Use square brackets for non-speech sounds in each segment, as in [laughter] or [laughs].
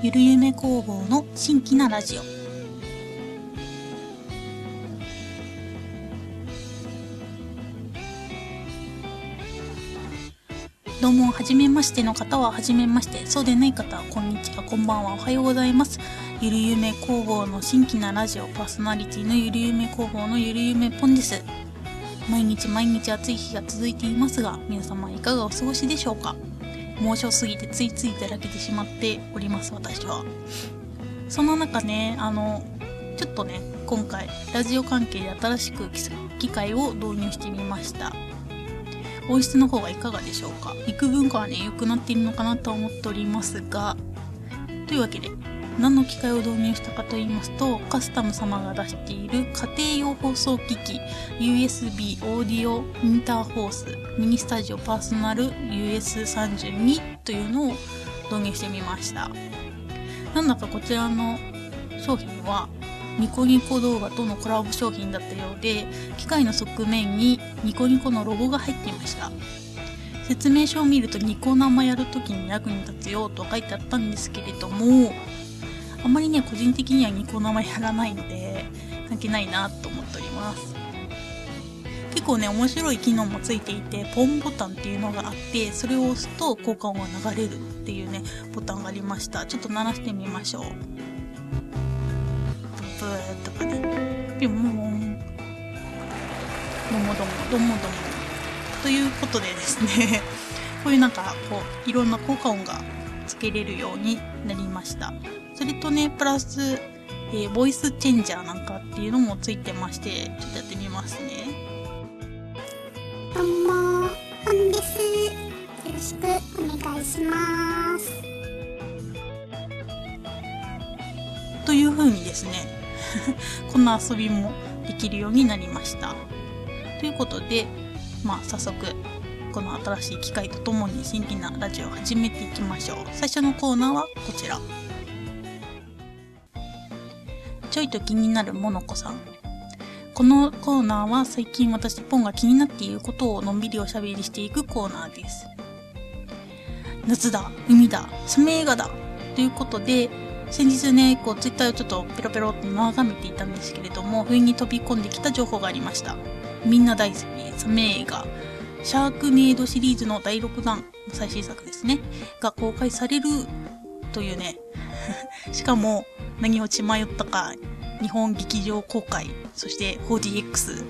ゆるゆめ工房の新規なラジオ。どうも、はじめましての方ははじめまして、そうでない方はこんにちは、こんばんは、おはようございます。ゆるゆめ工房の新規なラジオ。パーソナリティのゆるゆめ工房のゆるゆめぽんです。毎日毎日暑い日が続いていますが、皆様いかがお過ごしでしょうか？猛暑すぎてついついだらけてしまっております、私は。そんな中ね、あの、ちょっとね、今回、ラジオ関係で新しく機械を導入してみました。音質の方がいかがでしょうか？幾分かはね、良くなっているのかなと思っておりますが、というわけで、何の機械を導入したかと言いますと、カスタム様が出している家庭用放送機器 USB オーディオインターホースミニスタジオパーソナル US32 というのを導入してみました。なんだかこちらの商品はニコニコ動画とのコラボ商品だったようで、機械の側面にニコニコのロゴが入っていました。説明書を見るとニコ生やるときに役に立つよと書いてあったんですけれども、あんまりね、個人的にはニコ生やらないので、関係ないなと思っております。結構ね、面白い機能もついていて、ポンボタンっていうのがあって、それを押すと効果音が流れるっていうね、ボタンがありました。ちょっと鳴らしてみましょう。ブーとかね、ピョンモン、どもども、どもども。ということでですね、こういうなんか、こう、いろんな効果音がつけれるようになりました。それとね、プラス、えー、ボイスチェンジャーなんかっていうのもついてまして、ちょっとやってみますね。どうも、ポンです。よろしくお願いします。という風にですね、[laughs] こんな遊びもできるようになりました。ということで、まあ早速、この新しい機械とともに新規なラジオを始めていきましょう。最初のコーナーはこちら。ちょいと気になるモノコさん。このコーナーは最近私ポンが気になっていることをのんびりおしゃべりしていくコーナーです。夏だ、海だ、サメ映画だということで、先日ね、こうツイッターをちょっとペロペロって眺めていたんですけれども、不意に飛び込んできた情報がありました。みんな大好き、サメ映画、シャークネードシリーズの第6弾、最新作ですね、が公開されるというね、[laughs] しかも何を血迷ったか、日本劇場公開、そして 4DX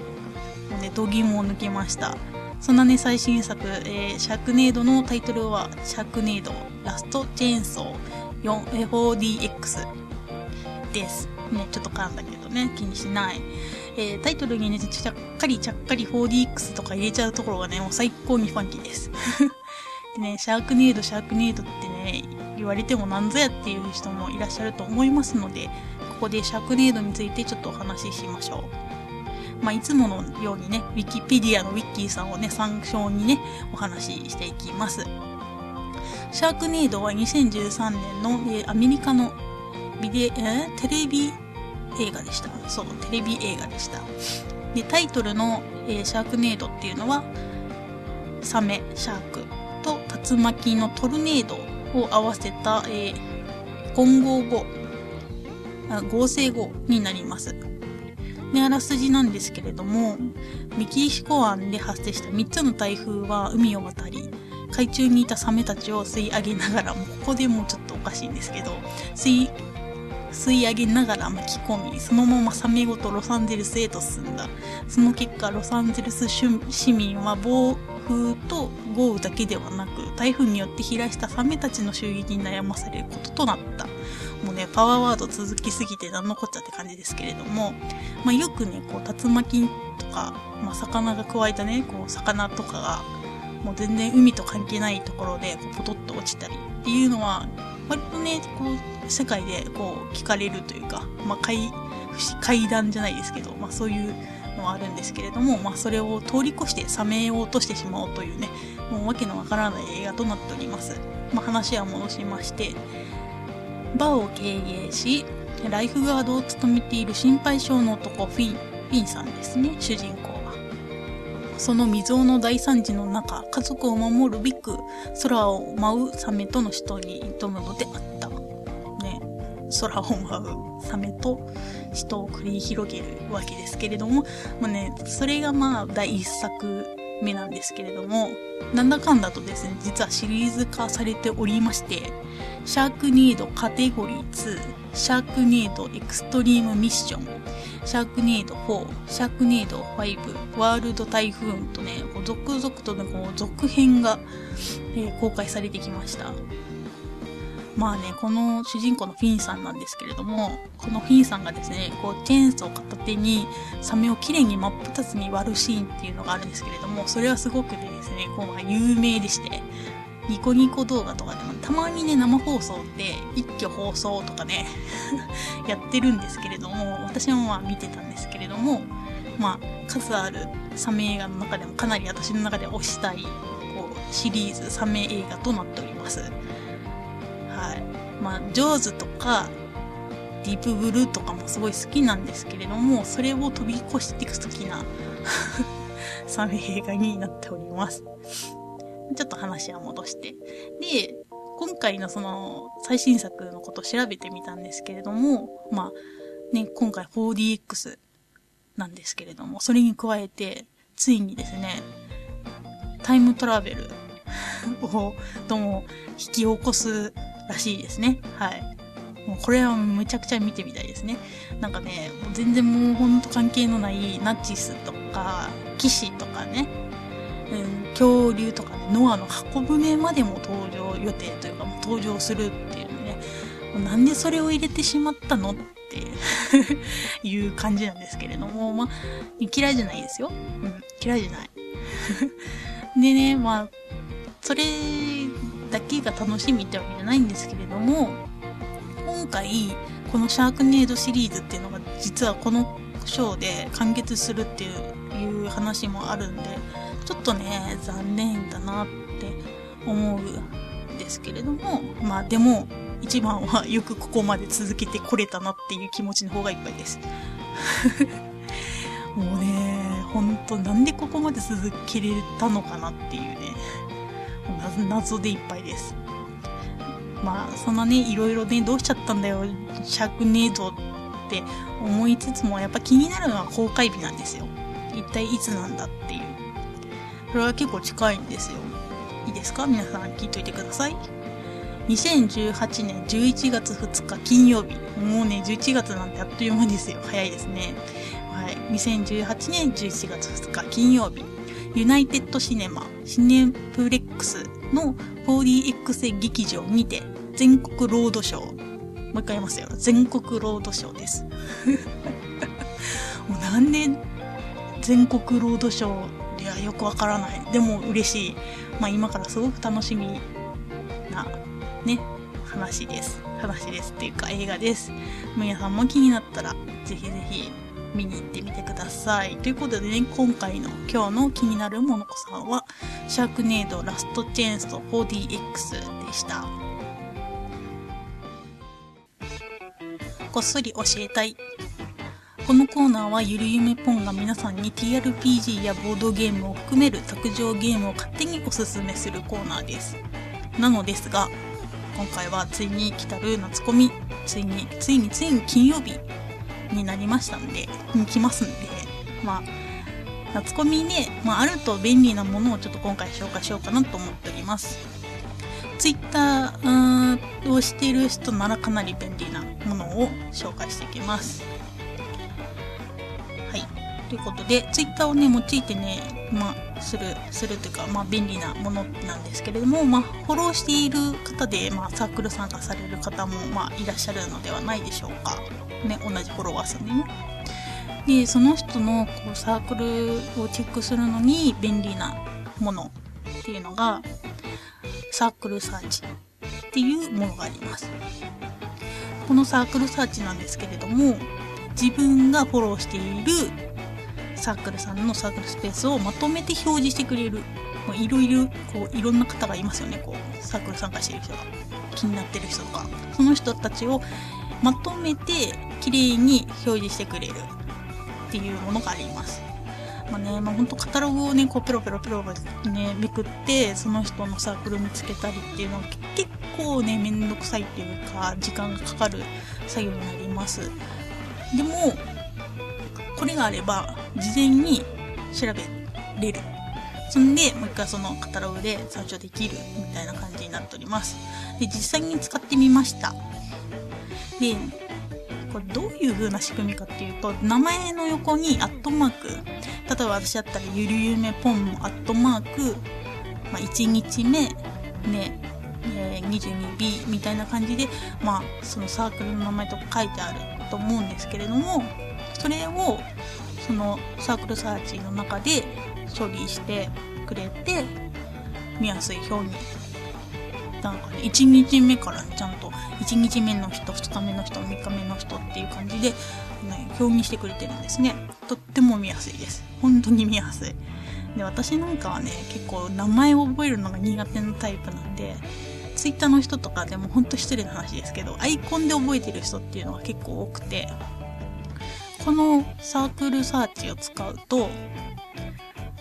もうね、度肝を抜けました。そんなね、最新作、えー、シャークネードのタイトルは、シャークネードラストチェーンソー 4DX です。ね、ちょっと噛んだけどね、気にしない。えー、タイトルにね、ちゃっかりちゃっかり 4DX とか入れちゃうところがね、もう最高にファンキーです。で [laughs] ね、シャークネード、シャークネードってね、言われてもなんぞやっていう人もいらっしゃると思いますので、ここでシャークネードについてちょっとお話ししましょう。まあ、いつものようにね、ウィキペディアのウィッキーさんをね、参照にね、お話ししていきます。シャークネードは2013年の、えー、アメリカのビデ、えー、テレビ映画でした。そう、テレビ映画でした。で、タイトルの、えー、シャークネードっていうのは、サメ、シャークと竜巻のトルネードを合わせた、えー、混合語、あ合成語になります。で、あらすじなんですけれども、メキシコ湾で発生した3つの台風は海を渡り、海中にいたサメたちを吸い上げながらも、ここでもうちょっとおかしいんですけど、吸い、吸い上げながら巻き込み、そのままサメごとロサンゼルスへと進んだ。その結果、ロサンゼルス市民は暴風と豪雨だけではなく、台風によって飛来したサメたちの襲撃に悩まされることとなった。もうね、パワーワード続きすぎて何のこっちゃって感じですけれども、まあ、よくね、こう、竜巻とか、まあ、魚が加えたね、こう、魚とかが、もう全然海と関係ないところで、こう、ポトッと落ちたりっていうのは、割とね、こう、世界でこう、聞かれるというか、まあ、怪、怪談じゃないですけど、まあ、そういうのはあるんですけれども、まあ、それを通り越してサメを落としてしまおうというね、もうわけのわからない映画となっております。まあ、話は戻しまして、バーを経営し、ライフガードを務めている心配性の男、フィン、フィンさんですね、主人公。その未曾有の大惨事の中、家族を守るべく、空を舞うサメとの死闘に挑むのであった。ね空を舞うサメと死闘を繰り広げるわけですけれども、まあね、それがまあ第一作目なんですけれども、なんだかんだとですね、実はシリーズ化されておりまして、シャークニードカテゴリー2、シャークニードエクストリームミッション、シャークネード4、シャークネード5、ワールド台風とね、続々とね、こう続編が、え、公開されてきました。まあね、この主人公のフィンさんなんですけれども、このフィンさんがですね、こう、チェーンソー片手にサメをきれいに真っ二つに割るシーンっていうのがあるんですけれども、それはすごくですね、こう、有名でして、ニコニコ動画とかでもたまにね、生放送で一挙放送とかね [laughs] やってるんですけれども、私もまあ見てたんですけれども、まあ、数あるサメ映画の中でもかなり私の中で推したい、こう、シリーズサメ映画となっております。はい。まあ、ジョーズとか、ディープブルーとかもすごい好きなんですけれども、それを飛び越していく好きな [laughs] サメ映画になっております。ちょっと話は戻して。で、今回のその最新作のことを調べてみたんですけれども、まあ、ね、今回 4DX なんですけれども、それに加えて、ついにですね、タイムトラベルを、とも引き起こすらしいですね。はい。もうこれはむちゃくちゃ見てみたいですね。なんかね、全然もうほんと関係のないナチスとか、騎士とかね、うん、恐竜とかね、ノアの箱舟までも登場予定というか、もう登場するっていうね、なんでそれを入れてしまったのって [laughs] いう感じなんですけれども、まあ、嫌いじゃないですよ。うん、嫌いじゃない。[laughs] でね、まあ、それだけが楽しみってわけじゃないんですけれども、今回、このシャークネードシリーズっていうのが実はこのショーで完結するっていう話もあるんで、ちょっとね、残念だなって思うんですけれども、まあでも、一番はよくここまで続けてこれたなっていう気持ちの方がいっぱいです。[laughs] もうね、ほんとなんでここまで続けれたのかなっていうね、謎でいっぱいです。まあ、そんなね、いろいろね、どうしちゃったんだよ、シャークネードって思いつつも、やっぱ気になるのは公開日なんですよ。一体いつなんだっていう。これは結構近いんですよ。いいですか？皆さん聞いといてください。2018年11月2日金曜日。もうね、11月なんてあっという間ですよ。早いですね。はい。2018年11月2日金曜日。ユナイテッドシネマ、シネプレックスの 4DX 劇場にて全国ロードショー。もう一回言いますよ。全国ロードショーです。[laughs] もうなんで全国ロードショーいや、よくわからない。でも嬉しい。まあ今からすごく楽しみな、ね、話です。話ですっていうか映画です。皆さんも気になったら、ぜひぜひ見に行ってみてください。ということでね、今回の今日の気になるモノコさんは、シャークネードラストチェーンスト 4DX でした。こっそり教えたいこのコーナーはゆるゆめポンが皆さんに TRPG やボードゲームを含める卓上ゲームを勝手におすすめするコーナーです。なのですが、今回はついに来たる夏コミ、ついに、ついについに金曜日になりましたんで、に来ますんで、まあ、夏コミね、まあ、あると便利なものをちょっと今回紹介しようかなと思っております。ツイッターをしている人ならかなり便利なものを紹介していきます。ということで、ツイッターをね、用いてね、まあ、する、するというか、まあ、便利なものなんですけれども、まあ、フォローしている方で、まあ、サークル参加される方も、まあ、いらっしゃるのではないでしょうか。ね、同じフォロワーさんでね。で、その人のこうサークルをチェックするのに便利なものっていうのが、サークルサーチっていうものがあります。このサークルサーチなんですけれども、自分がフォローしているサークルさんのサークルスペースをまとめて表示してくれる。いろいろこういろんな方がいますよね。こうサークル参加してる人が気になってる人とか。その人たちをまとめて綺麗に表示してくれるっていうものがあります。まあね、まあ本当カタログをね、こうペロペロペロね、めくって、その人のサークル見つけたりっていうのは結構ね、めんどくさいっていうか、時間がかかる作業になります。でも、これがあれば、事前に調べれる。そんで、もう一回そのカタログで参照できるみたいな感じになっております。で、実際に使ってみました。で、これどういう風な仕組みかっていうと、名前の横にアットマーク、例えば私だったらゆるゆめポンアットマーク、まあ、1日目、ね、え 22B みたいな感じで、まあ、そのサークルの名前とか書いてあると思うんですけれども、それを、そのサークルサーチの中で処理してくれて、見やすい表になんかね、1日目からちゃんと、1日目の人、2日目の人、3日目の人っていう感じで、ね、表にしてくれてるんですね。とっても見やすいです。本当に見やすい。で、私なんかはね、結構名前を覚えるのが苦手なタイプなんで、ツイッターの人とかでも本当失礼な話ですけど、アイコンで覚えてる人っていうのが結構多くて、このサークルサーチを使うと、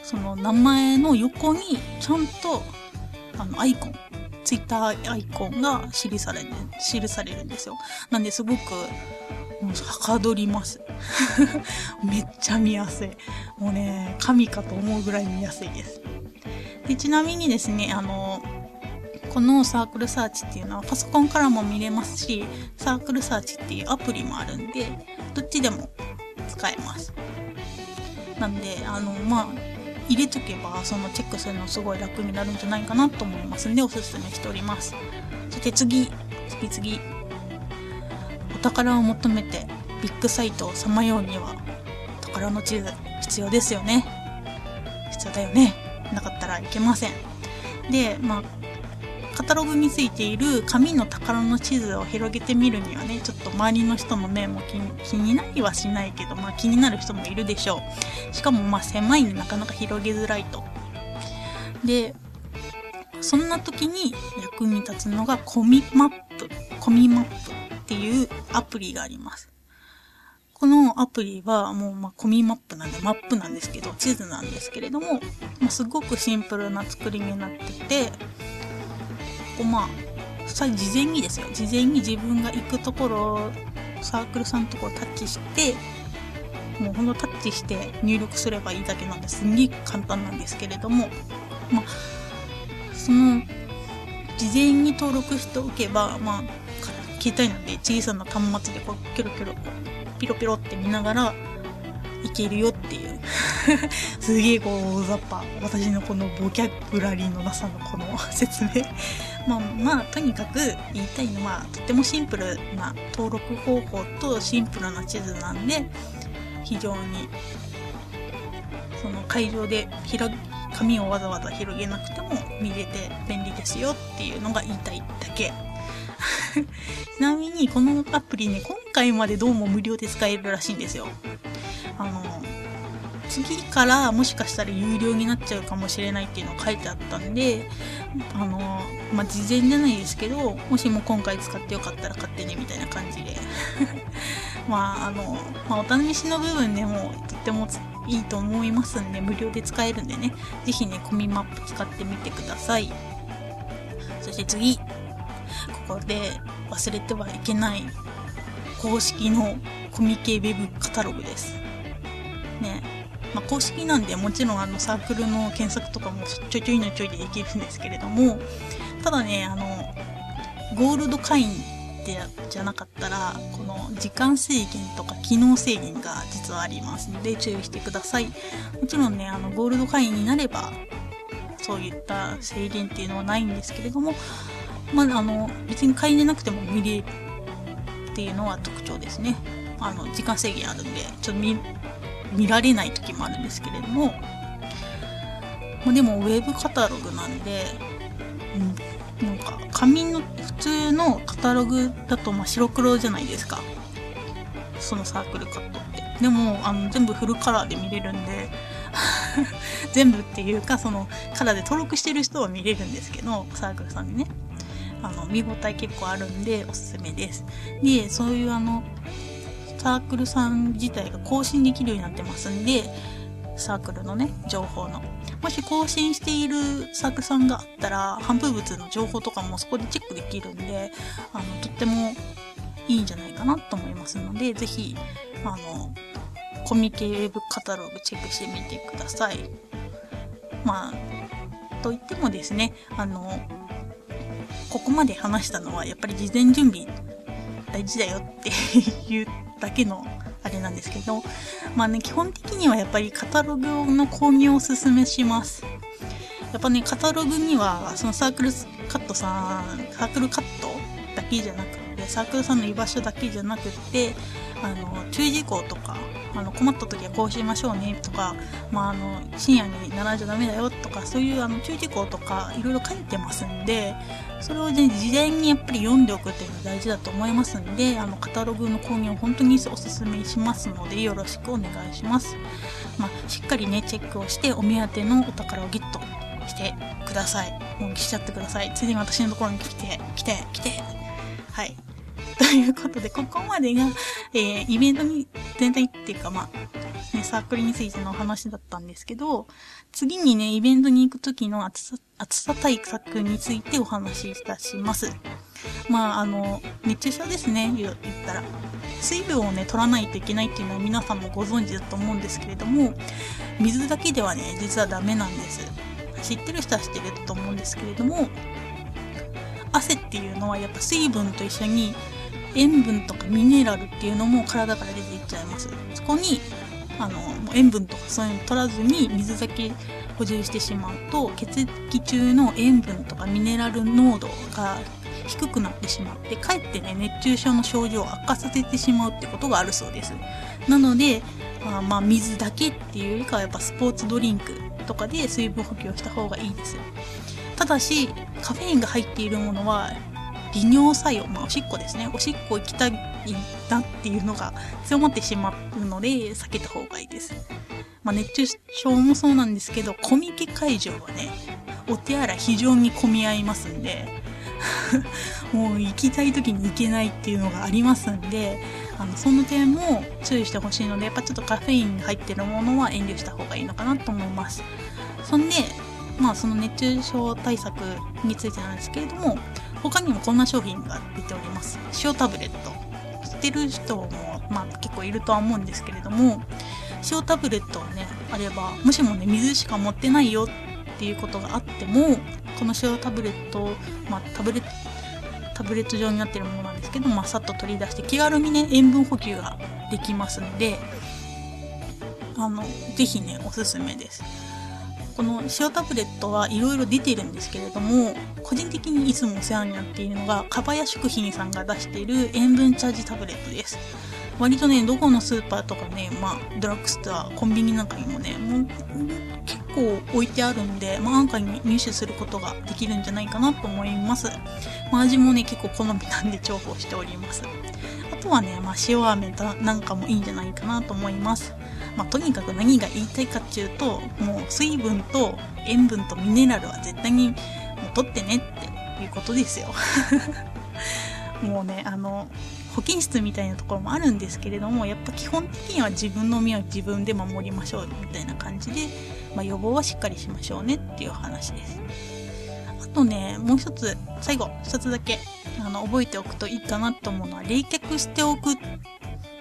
その名前の横にちゃんとあのアイコンツイッターアイコンが記される、記されるんですよ。なんですごく、もうはかどります。[laughs] めっちゃ見やすい。もうね、神かと思うぐらい見やすいです。でちなみにですね、あの、このサークルサーチっていうのはパソコンからも見れますし、サークルサーチっていうアプリもあるんで、どっちでも使えます。なんで、あの、まあ、入れとけばそのチェックするのすごい楽になるんじゃないかなと思います。んでおすすめしております。そして次次次。お宝を求めてビッグサイトをさまようには宝の地図必要ですよね。必要だよね。なかったらいけません。でまあカタログについている紙の宝の地図を広げてみるにはね、ちょっと周りの人の目も気になりはしないけど、まあ気になる人もいるでしょう。しかもまあ狭いんでなかなか広げづらいと。で、そんな時に役に立つのがコミマップ、コミマップっていうアプリがあります。このアプリはもうまコミマップなんでマップなんですけど、地図なんですけれども、まあ、すごくシンプルな作りになってて、こまあ事前にですよ。事前に自分が行くところサークルさんのところタッチしてもうほんとタッチして入力すればいいだけなんです。んげえ簡単なんですけれどもまあその事前に登録しておけばまあ携帯なんで小さな端末でこうキョロキョロピロピロって見ながらいけるよっていう。[laughs] すげえこう大雑把私のこのボキャブラリーのなさのこの説明。まあ、まあ、とにかく言いたいのは、とってもシンプルな登録方法とシンプルな地図なんで、非常に、その会場で広紙をわざわざ広げなくても見れて便利ですよっていうのが言いたいだけ。ちなみに、このアプリね、今回までどうも無料で使えるらしいんですよ。あの、次からもしかしたら有料になっちゃうかもしれないっていうのが書いてあったんで、あの、まあ、事前じゃないですけど、もしも今回使ってよかったら買ってねみたいな感じで。[laughs] まあ、あの、まあ、お試しの部分でもとってもいいと思いますんで、無料で使えるんでね、ぜひね、コミマップ使ってみてください。そして次、ここで忘れてはいけない公式のコミケウェブカタログです。ね、まあ、公式なんでもちろんあのサークルの検索とかもちょいちょいのちょいでできるんですけれどもただねあのゴールド会員でじゃなかったらこの時間制限とか機能制限が実はありますので注意してください。もちろんねあのゴールド会員になればそういった制限っていうのはないんですけれどもまあ、あの別に会員でなくても見れるっていうのは特徴ですね。あの時間制限あるんでちょっと見見られない時もあるんですけれども、ま、でもウェブカタログなんで、うん、なんか紙の普通のカタログだとま白黒じゃないですか。そのサークルカットって。でもあの全部フルカラーで見れるんで [laughs] 全部っていうかそのカラーで登録してる人は見れるんですけどサークルさんにね。あの見応え結構あるんでおすすめです。でそういうあのサークルさん自体が更新できるようになってますんで、サークルのね、情報の。もし更新しているサークルさんがあったら、反復物の情報とかもそこでチェックできるんで、あの、とってもいいんじゃないかなと思いますので、ぜひ、あの、コミケウェブカタログチェックしてみてください。まあ、と言ってもですね、あの、ここまで話したのはやっぱり事前準備大事だよってい [laughs] うだけのあれなんですけど、まあね、基本的にはやっぱりカタログの購入をおすすめします。やっぱね、カタログには、そのサークルカットさん、サークルカットだけじゃなくて、サークルさんの居場所だけじゃなくて、あの、注意事項とか、あの、困った時はこうしましょうねとか、まあ、あの、深夜に並んじゃダメだよとか、そういうあの注意事項とか、いろいろ書いてますんで、それをね、事前にやっぱり読んでおくっていうのが大事だと思いますんで、あの、カタログの購入を本当におすすめしますので、よろしくお願いします。まあ、しっかりね、チェックをして、お目当てのお宝をゲットしてください。もうしちゃってください。ついに私のところに来て、来て、来て。はい。ということで、ここまでが、えー、イベントに全体っていうか、まあ、ね、サークルについてのお話だったんですけど、次にね、イベントに行く時の暑さ、暑さ対策についてお話しいたします。まあ、あの、熱中症ですね、言ったら。水分をね、取らないといけないっていうのは皆さんもご存知だと思うんですけれども、水だけではね、実はダメなんです。知ってる人は知ってると思うんですけれども、汗っていうのはやっぱ水分と一緒に塩分とかミネラルっていうのも体から出ていっちゃいます。そこにあの塩分とかそういうの取らずに水だけ補充してしまうと血液中の塩分とかミネラル濃度が低くなってしまってかえってね熱中症の症状を悪化させてしまうってことがあるそうですなのであまあ水だけっていうよりかはやっぱスポーツドリンクとかで水分補給をした方がいいですただしカフェインが入っているものは利尿作用、まあ、おしっこですね。おしっこ行きたいなっていうのが強まってしまうので、避けた方がいいです。まあ、熱中症もそうなんですけど、コミケ会場はね、お手洗い非常に混み合いますんで、[laughs] もう行きたい時に行けないっていうのがありますんで、あの、その点も注意してほしいので、やっぱちょっとカフェイン入ってるものは遠慮した方がいいのかなと思います。そんで、まあその熱中症対策についてなんですけれども、他にもこんな商品が出ております。塩タブレット。知ってる人も、まあ、結構いるとは思うんですけれども、塩タブレットはね、あれば、もしもね、水しか持ってないよっていうことがあっても、この塩タブレット、まあ、タブレット、タブレット状になってるものなんですけど、まあ、さっと取り出して気軽にね、塩分補給ができますので、あの、ぜひね、おすすめです。この塩タブレットはいろいろ出てるんですけれども、個人的にいつもお世話になっているのが、かばや食品さんが出している塩分チャージタブレットです。割とね、どこのスーパーとかね、まあ、ドラッグストア、コンビニなんかにもね、もう結構置いてあるんで、まあ、安価に入手することができるんじゃないかなと思います。まあ、味もね、結構好みなんで重宝しております。あとはね、まあ、塩飴なんかもいいんじゃないかなと思います。まあ、とにかく何が言いたいかっていうと、もう水分と塩分とミネラルは絶対にもう取ってねっていうことですよ。[laughs] もうね、あの、保健室みたいなところもあるんですけれども、やっぱ基本的には自分の身は自分で守りましょうみたいな感じで、まあ、予防はしっかりしましょうねっていう話です。あとね、もう一つ、最後、一つだけ、あの、覚えておくといいかなと思うのは、冷却しておく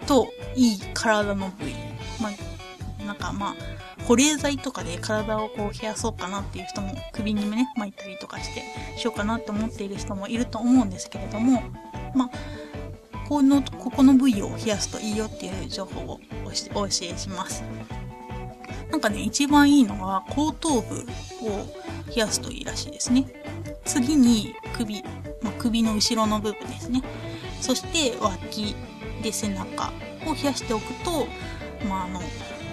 といい体の部位。まあ、なんかまあ、保冷剤とかで体をこう冷やそうかなっていう人も首にね、巻いたりとかしてしようかなって思っている人もいると思うんですけれども、まあ、この、ここの部位を冷やすといいよっていう情報をお教えします。なんかね、一番いいのは後頭部を冷やすといいらしいですね。次に首、まあ、首の後ろの部分ですね。そして脇で背中を冷やしておくと、まあ、あの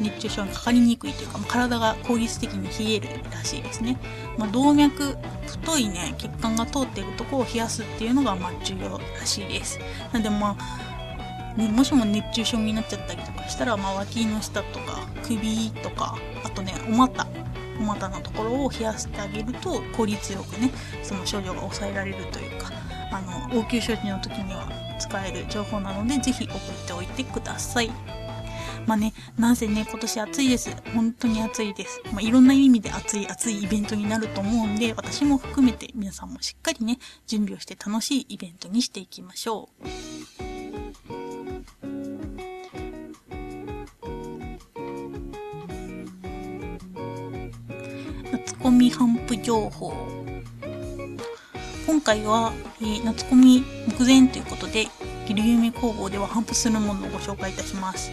熱中症にかかりにくいというか、まあ、体が効率的に冷えるらしいですね、まあ、動脈太いね血管が通っているところを冷やすっていうのがまあ重要らしいです。なのでまあ、ね、もしも熱中症になっちゃったりとかしたら、まあ、脇の下とか首とかあとねお股お股のところを冷やしてあげると効率よくねその症状が抑えられるというかあの応急処置の時には使える情報なのでぜひ送っておいてください。まあね、なんせね、今年暑いです。本当に暑いです。まあ、いろんな意味で暑い暑いイベントになると思うんで、私も含めて皆さんもしっかりね、準備をして楽しいイベントにしていきましょう。夏コミ頒布情報。今回は、えー夏コミ目前ということで、ギルユメ工房では頒布するものをご紹介いたします。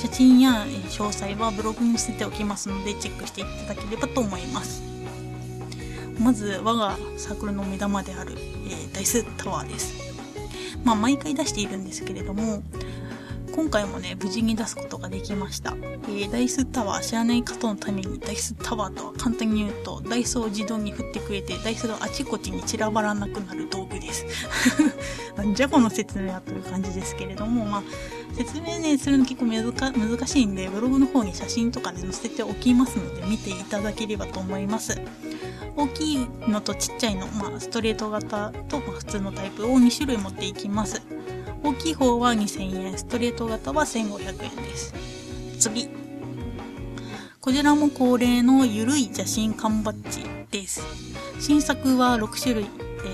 写真や、え詳細はブログに載せておきますので、チェックしていただければと思います。まず、我がサークルの目玉である、えーダイスタワーです。まあ、毎回出しているんですけれども、今回もね、無事に出すことができました。えーダイスタワー知らない方のために、ダイスタワーとは簡単に言うと、ダイスを自動に振ってくれて、ダイスがあちこちに散らばらなくなる道具です。なんじゃこの説明はという感じですけれども、まあ、説明ね、するの結構難しいんで、ブログの方に写真とかね、載せておきますので、見ていただければと思います。大きいのとちっちゃいの、まあ、ストレート型と、ま、普通のタイプを2種類持っていきます。大きい方は2000円、ストレート型は1500円です。次。こちらも恒例のゆるい邪神缶バッジです。新作は6種類で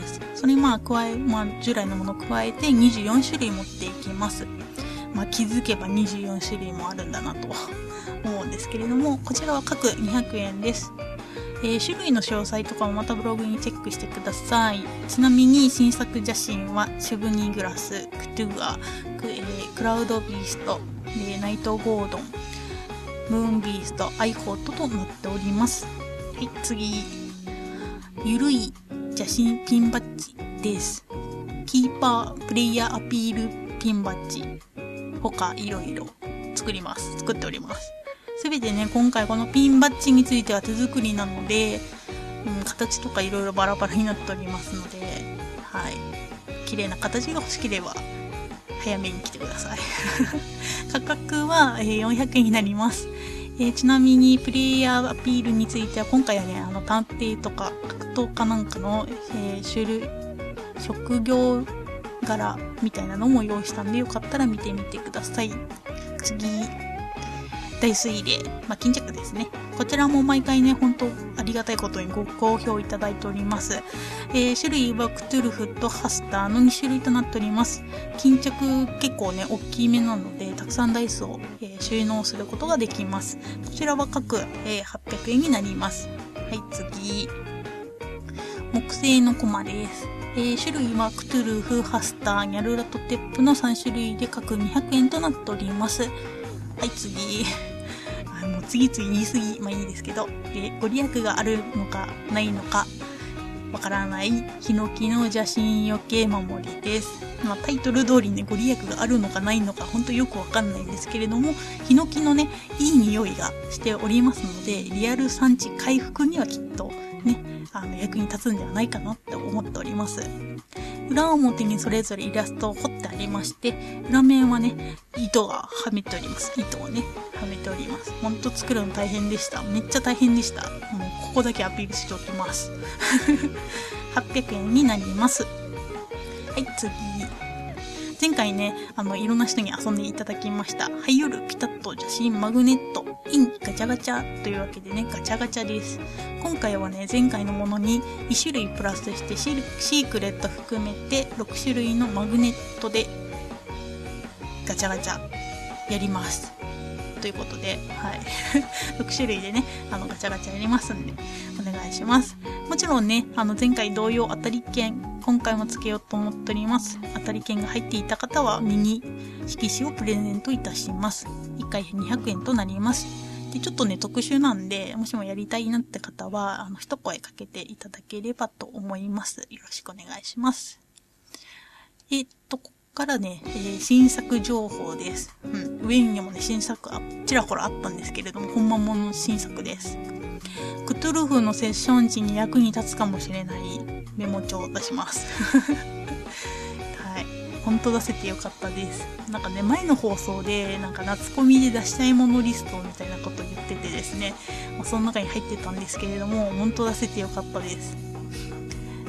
す。それまあ加え、まあ従来のものを加えて24種類持っていきます。まあ気づけば24種類もあるんだなと思うんですけれども、こちらは各200円です。えー種類の詳細とかもまたブログにチェックしてください。ちなみに新作邪神はシュブニーグラス、クトゥア、ク,、えークラウドビースト、ナイトゴードン、ムーンビースト、アイホットとなっております。はい、次。ゆるい邪神ピンバッジです。キーパー、プレイヤーアピールピンバッジ、他いろいろ作ります。作っております。すべてね、今回このピンバッジについては手作りなので、うん、形とかいろいろバラバラになっておりますので、はい。綺麗な形が欲しければ、早めに来てください。[laughs] 価格は、え400円になります。えーちなみに、プレイヤーアピールについては、今回はね、あの、探偵とか格闘家なんかの、えー種類、職業柄みたいなのも用意したんで、よかったら見てみてください。次。大水霊、まあ、巾着ですね。こちらも毎回ね、本当ありがたいことにご好評いただいております。えー種類はクトゥルフとハスターの2種類となっております。巾着結構ね、大きめなので、たくさんダイスを、えー収納することができます。こちらは各、えー800円になります。はい、次。木製のコマです。えー種類はクトゥルフ、ハスター、ニャルラとテップの3種類で各200円となっております。はい、次。あの、次々言い過ぎ、まあいいですけど、ご利益があるのか、ないのか、わからない、ヒノキの邪神よけ守りです。まあタイトル通りね、ご利益があるのかないのか、ほんとよくわかんないんですけれども、ヒノキのね、いい匂いがしておりますので、リアル産地回復にはきっと、ね、あの、役に立つんではないかなって思っております。裏表にそれぞれイラストを彫っりまして、裏面はね、糸がはめております。糸をね、はめております。ほんと作るの大変でした。めっちゃ大変でした。もうここだけアピールしておきます。[laughs] 800円になります。はい、次。前回ね、あの、いろんな人に遊んでいただきました。はい、夜ピタッと写真マグネット、インガチャガチャというわけでね、ガチャガチャです。今回はね、前回のものに1種類プラスしてシシークレット含めて6種類のマグネットでガチャガチャやります。ということで、はい。[laughs] 6種類でね、あの、ガチャガチャやりますんで、お願いします。もちろんね、あの、前回同様当たり券、今回もつけようと思っております。当たり券が入っていた方は、ミニ色紙をプレゼントいたします。1回200円となります。で、ちょっとね、特殊なんで、もしもやりたいなって方は、あの、一声かけていただければと思います。よろしくお願いします。えっと、ここからね、えー新作情報です。うん。上にもね、新作あ、ちらほらあったんですけれども、本間ものの新作です。クトゥルフのセッション時に役に立つかもしれないメモ帳を出します。はい。本当出せてよかったです。なんかね、前の放送で、なんか夏コミで出したいものリストみたいなこと言っててですね、まあ、その中に入ってたんですけれども、本当出せてよかったです。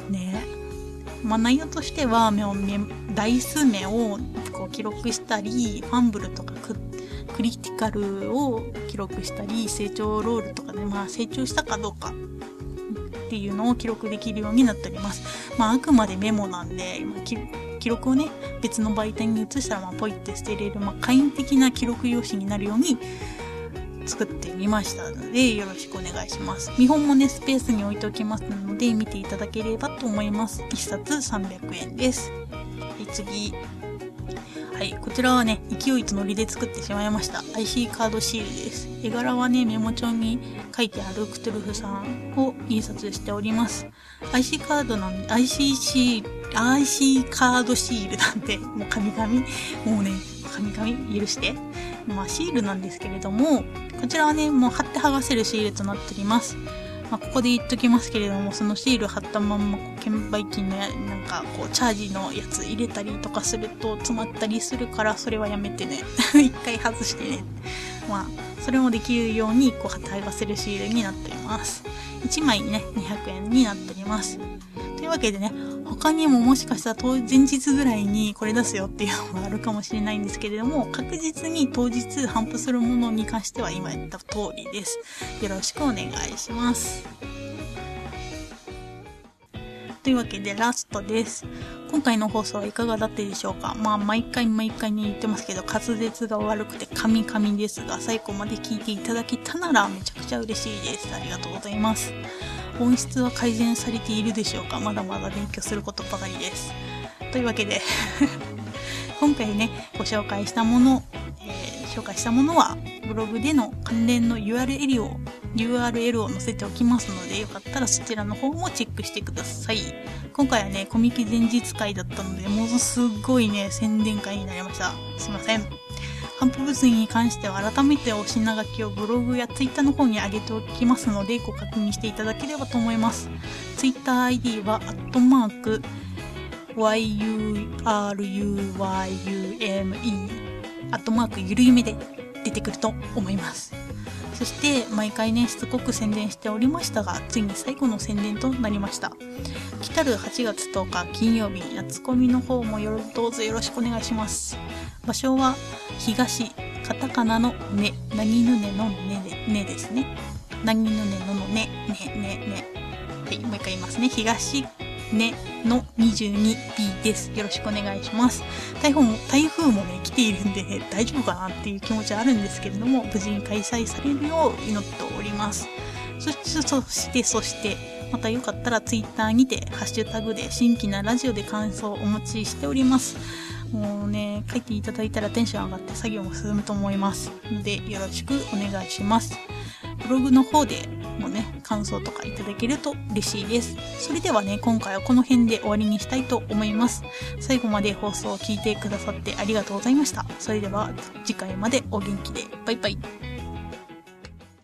ねまあ、内容としては、目を目台数目をこう記録したり、ファンブルとかくクリティカルを記録したり、成長ロールとかで、まあ成長したかどうかっていうのを記録できるようになっております。まああくまでメモなんで、ま、記録をね、別の媒体に移したら、まあポイって捨てれる、まあ簡易的な記録用紙になるように作ってみましたので、よろしくお願いします。見本もね、スペースに置いておきますので、見ていただければと思います。1冊300円です。はい、次。はい、こちらはね、勢いとノリで作ってしまいました。IC カードシールです。絵柄はね、メモ帳に書いてあるクトゥルフさんを印刷しております。IC カードなんで、IC シール、IC カードシールなんで、もう神々、もうね、神々許して。まあ、シールなんですけれども、こちらはね、もう貼って剥がせるシールとなっております。まあ、ここで言っときますけれども、そのシール貼ったまんま、券売機のやなんか、こう、チャージのやつ入れたりとかすると詰まったりするから、それはやめてね。[laughs] 一回外してね。まあ、それもできるように、こう、貼って剥がせるシールになっております。1枚ね、200円になっております。というわけでね、他にももしかしたら当前日ぐらいにこれ出すよっていうのがあるかもしれないんですけれども、確実に当日頒布するものに関しては今言った通りです。よろしくお願いします。というわけでラストです。今回の放送はいかがだったでしょうか？まあ毎回毎回に言ってますけど滑舌が悪くてカミカミですが最後まで聞いていただけたならめちゃくちゃ嬉しいです。ありがとうございます。音質は改善されているでしょうか？まだまだ勉強することばかりです。というわけで [laughs] 今回ね、ご紹介したもの、えー、紹介したものは、ブログでの関連の URL を、URL を載せておきますので、よかったらそちらの方もチェックしてください。今回はね、コミケ前日会だったので、ものすごいね、宣伝会になりました。すいません。反復物に関しては改めてお品書きをブログやツイッターの方に上げておきますのでご確認していただければと思います。ツイッター ID は、アットマーク、yuruyume、アットマークゆるゆめで出てくると思います。そして毎回ね、しつこく宣伝しておりましたが、ついに最後の宣伝となりました。来たる8月10日金曜日、夏コミの方もよどうぞよろしくお願いします。場所は東、カタカナのね、なぎぬねのねで、ねですね。なぎぬねののね、ね、ね、ね。はい、もう一回言いますね。東、ねの 22B です。よろしくお願いします。台風も、台風もね、来ているんで、ね、大丈夫かなっていう気持ちはあるんですけれども、無事に開催されるよう祈っております。そして、そして、そして、またよかったら Twitter にて、ハッシュタグで新規なラジオで感想をお持ちしております。もうね、書いていただいたらテンション上がって作業も進むと思います。ので、よろしくお願いします。ブログの方でもね、感想とかいただけると嬉しいです。それではね、今回はこの辺で終わりにしたいと思います。最後まで放送を聞いてくださってありがとうございました。それでは次回までお元気で。バイバイ。